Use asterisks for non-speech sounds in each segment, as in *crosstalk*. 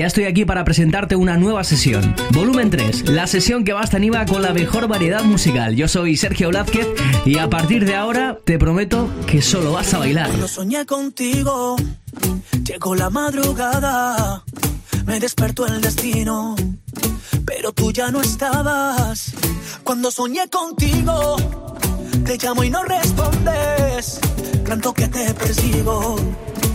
Ya estoy aquí para presentarte una nueva sesión. Volumen 3, la sesión que más te anima con la mejor variedad musical. Yo soy Sergio Blázquez y a partir de ahora te prometo que solo vas a bailar. No soñé contigo, llegó la madrugada, me despertó el destino, pero tú ya no estabas. Cuando soñé contigo, te llamo y no respondes, tanto que te persigo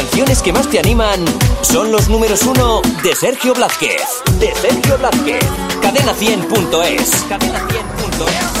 Las canciones que más te animan son los números uno de Sergio Blázquez. De Sergio Blázquez. Cadena100.es. Cadena100.es.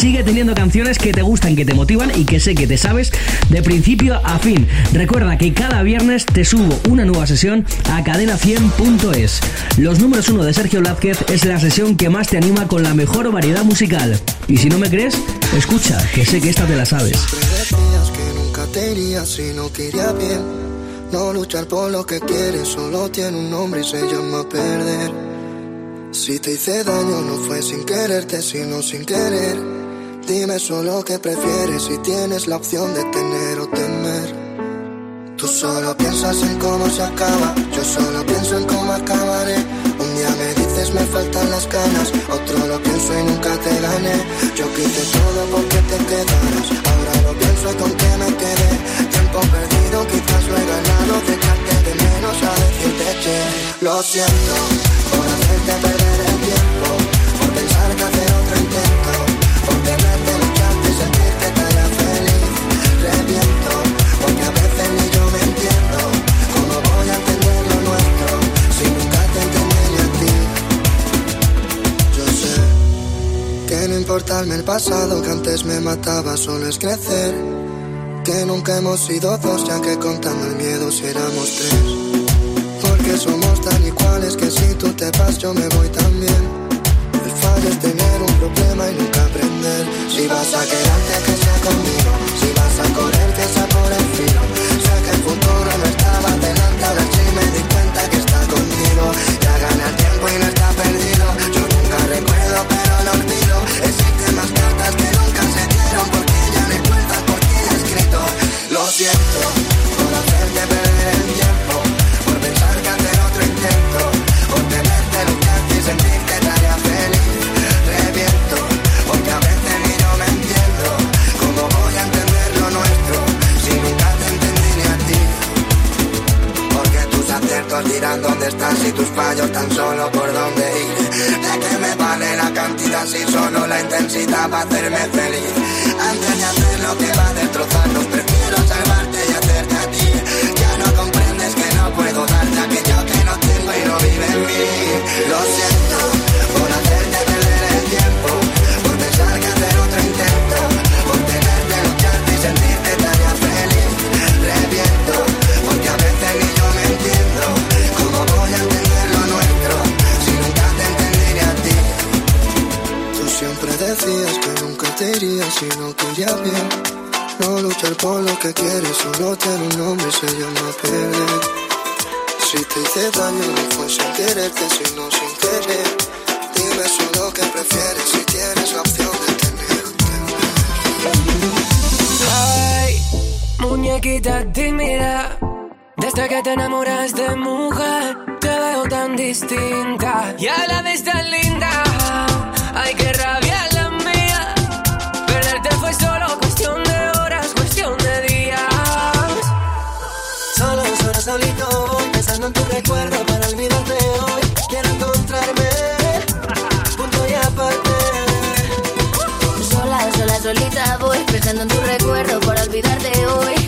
sigue teniendo canciones que te gustan, que te motivan y que sé que te sabes de principio a fin. Recuerda que cada viernes te subo una nueva sesión a cadena100.es. Los números uno de Sergio Lázquez es la sesión que más te anima con la mejor variedad musical. Y si no me crees, escucha, que sé que esta te la sabes. No luchar por lo que quieres, solo tiene un nombre y se llama perder. Si te hice daño no fue sin quererte, sino sin querer. Dime solo qué prefieres si tienes la opción de tener o temer. Tú solo piensas en cómo se acaba, yo solo pienso en cómo acabaré. Un día me dices me faltan las ganas, otro lo pienso y nunca te gané. Yo quité todo porque te quedaras, ahora lo pienso y con que me quedé. Tiempo perdido, quizás lo he ganado, de echarte de menos a decirte che. Lo siento por hacerte perder el tiempo, por pensar que hacer importarme el pasado que antes me mataba, solo es crecer. Que nunca hemos sido dos, ya que contando el miedo si éramos tres. Porque somos tan iguales que si tú te vas yo me voy también. El fallo es tener un problema y nunca aprender. Si vas a quedarte que sea conmigo, si vas a correr que sea por el filo. Que el futuro no estaba hacerme feliz? Antes de hacer lo que Por lo que quieres, solo tiene un nombre se llama. Si te hice daño no fue sin quererte, sino sin querer. Dime solo qué prefieres si tienes la opción de tener. Ay, muñequita tímida. Desde que te enamoras de mujer, te veo tan distinta. Y a la vez tan linda. Ay, qué rabia la mía. Perderte fue solo solito voy pensando en tu recuerdo para olvidarte hoy. Quiero encontrarme, *laughs* punto y aparte. Sola, sola, solita voy pensando en tu recuerdo para olvidarte hoy.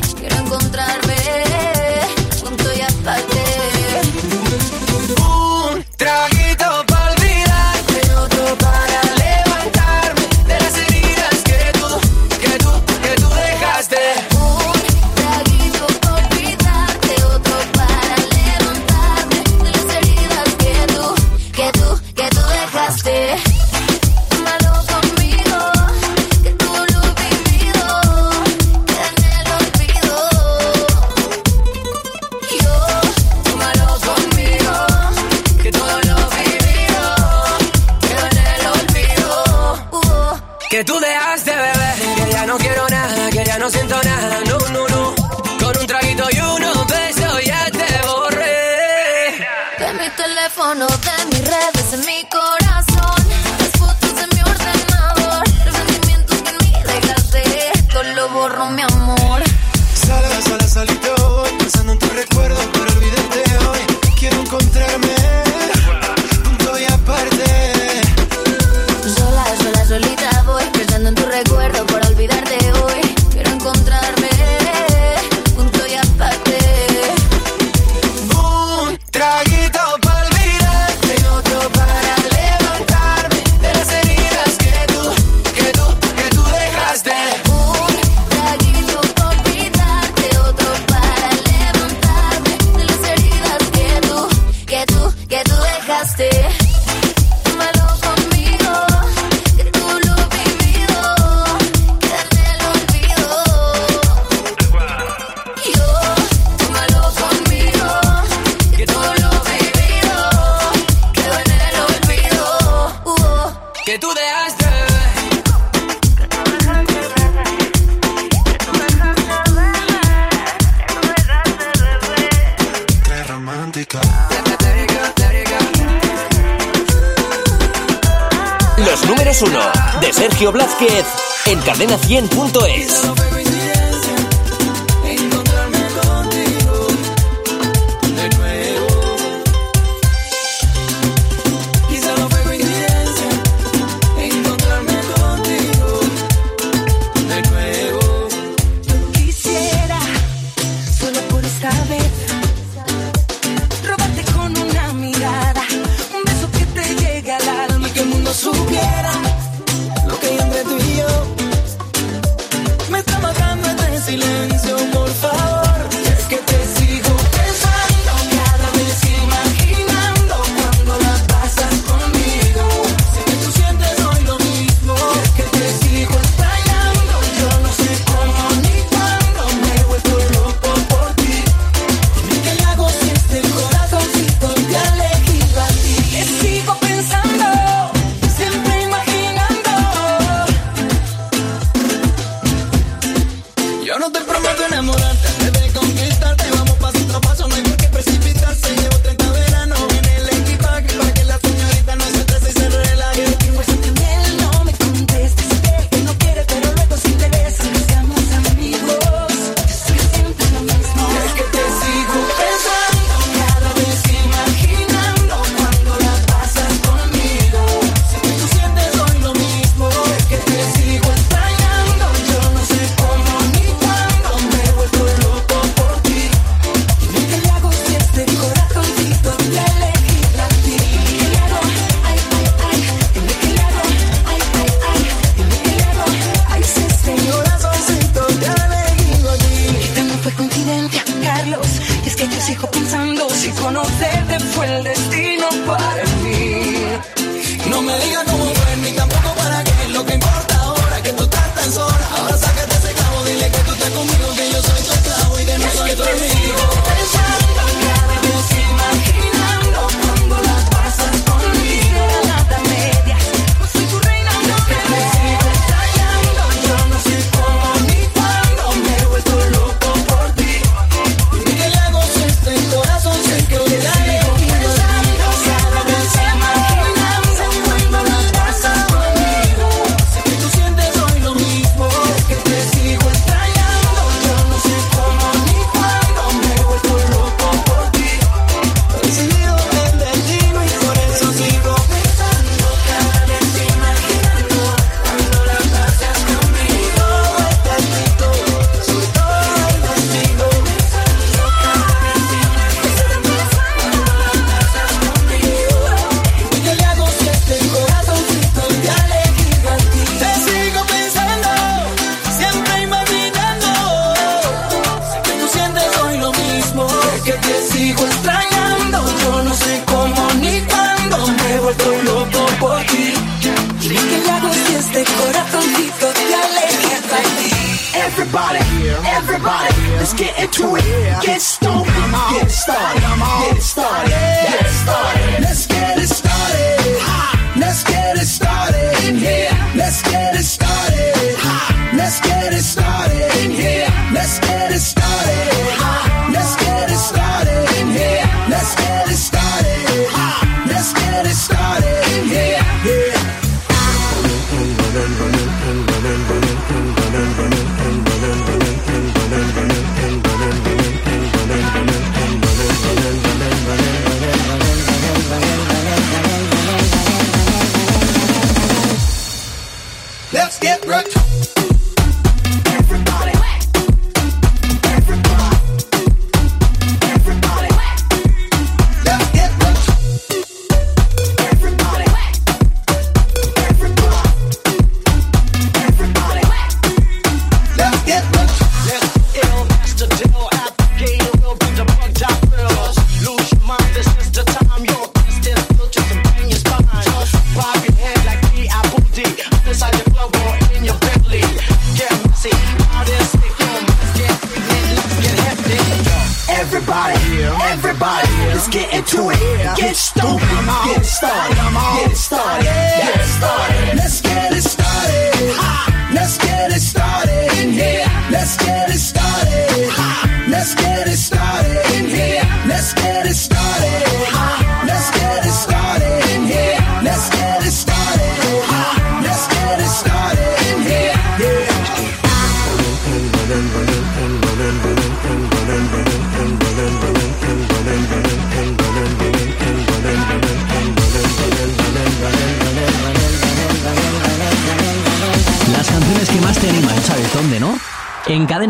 De mi teléfono, de mis redes, en mi corazón, las fotos de mi ordenador, los sentimientos que en mí dejaste, todo lo borro, mi amor. Sola, sola, solito voy pensando en tu recuerdo Sergio Blázquez, en cadena100.es.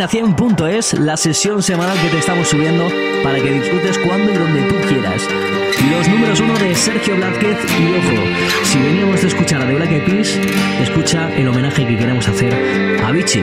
cadena100.es, la sesión semanal que te estamos subiendo para que disfrutes cuando y donde tú quieras. Los números uno de Sergio Blázquez y ojo, si veníamos de escuchar a The Black Eyed escucha el homenaje que queremos hacer a Vichy.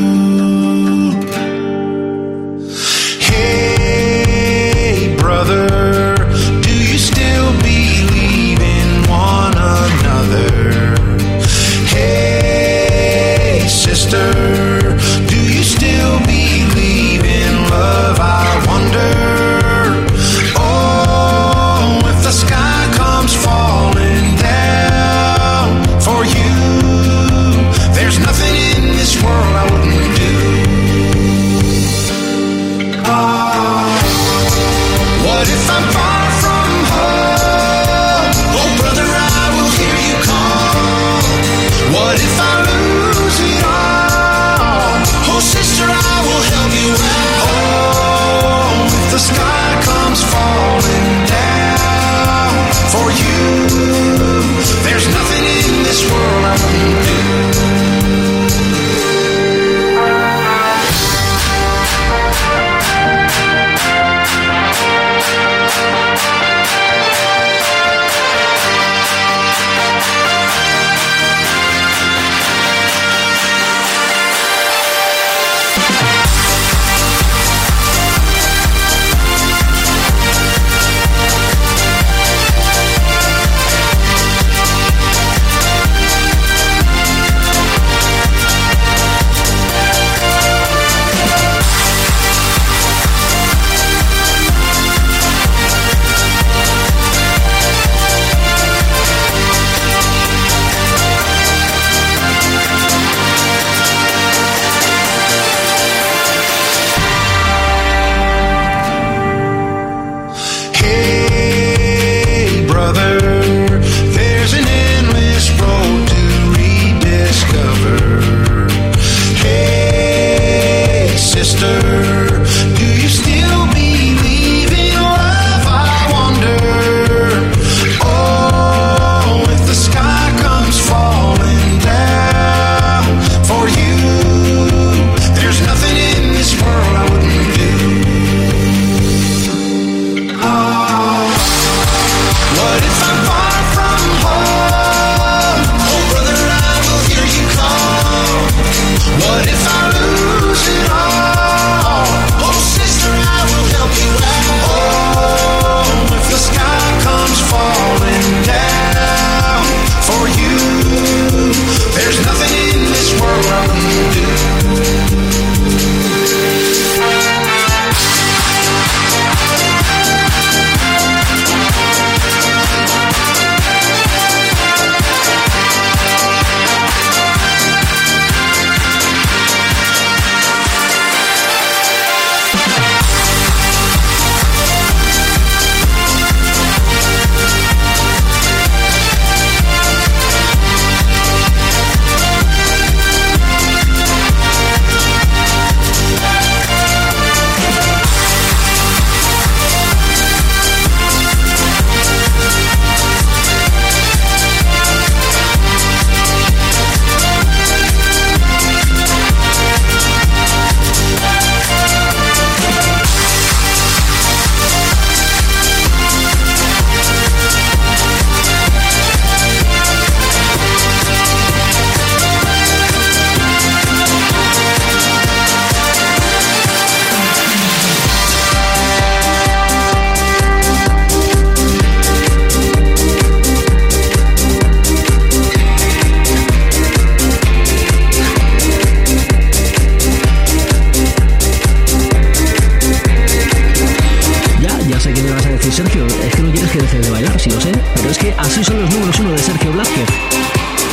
decir, Sergio, es que no quieres que deje de bailar, si lo sé, pero es que así son los números uno de Sergio Blázquez.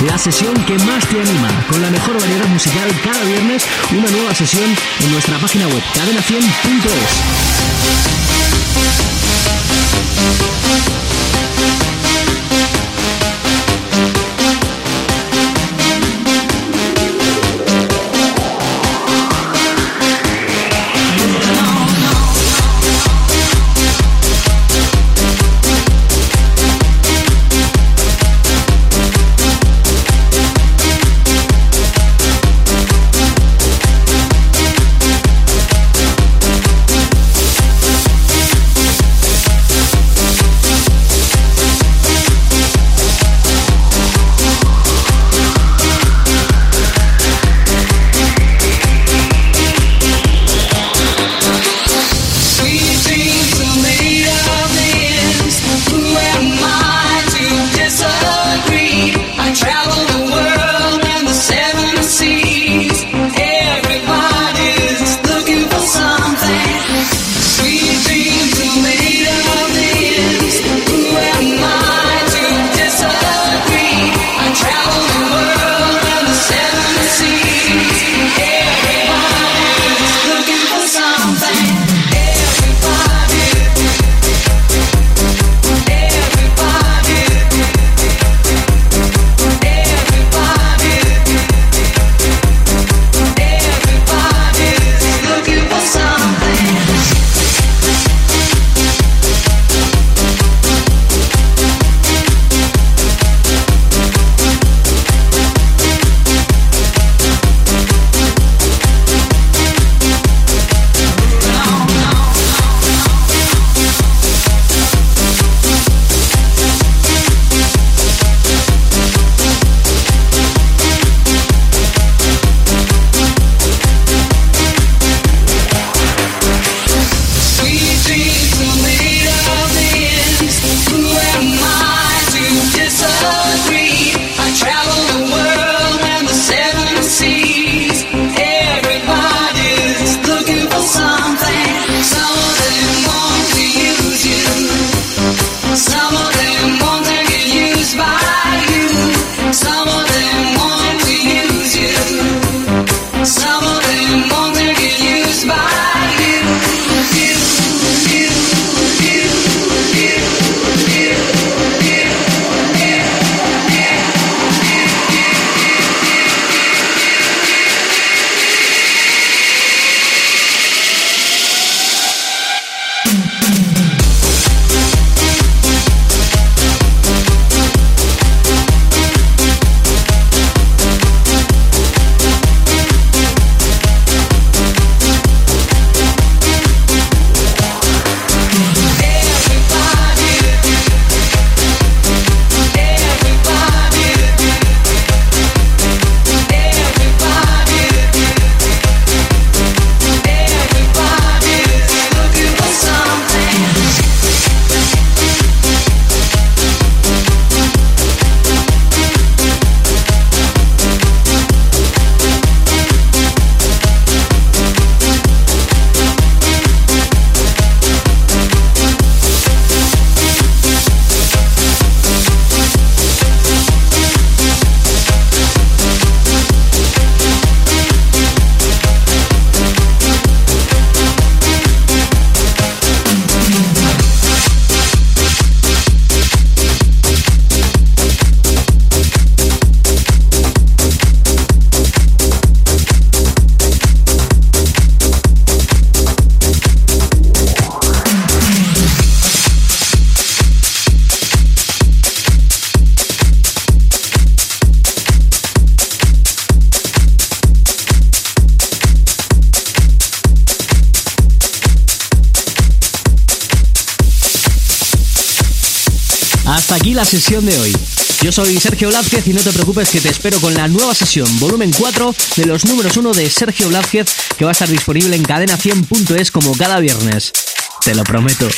La sesión que más te anima, con la mejor variedad musical cada viernes, una nueva sesión en nuestra página web cadenación.es. sesión de hoy. Yo soy Sergio Blázquez y no te preocupes que te espero con la nueva sesión, volumen 4 de los números 1 de Sergio Blázquez, que va a estar disponible en cadena100.es como cada viernes. Te lo prometo.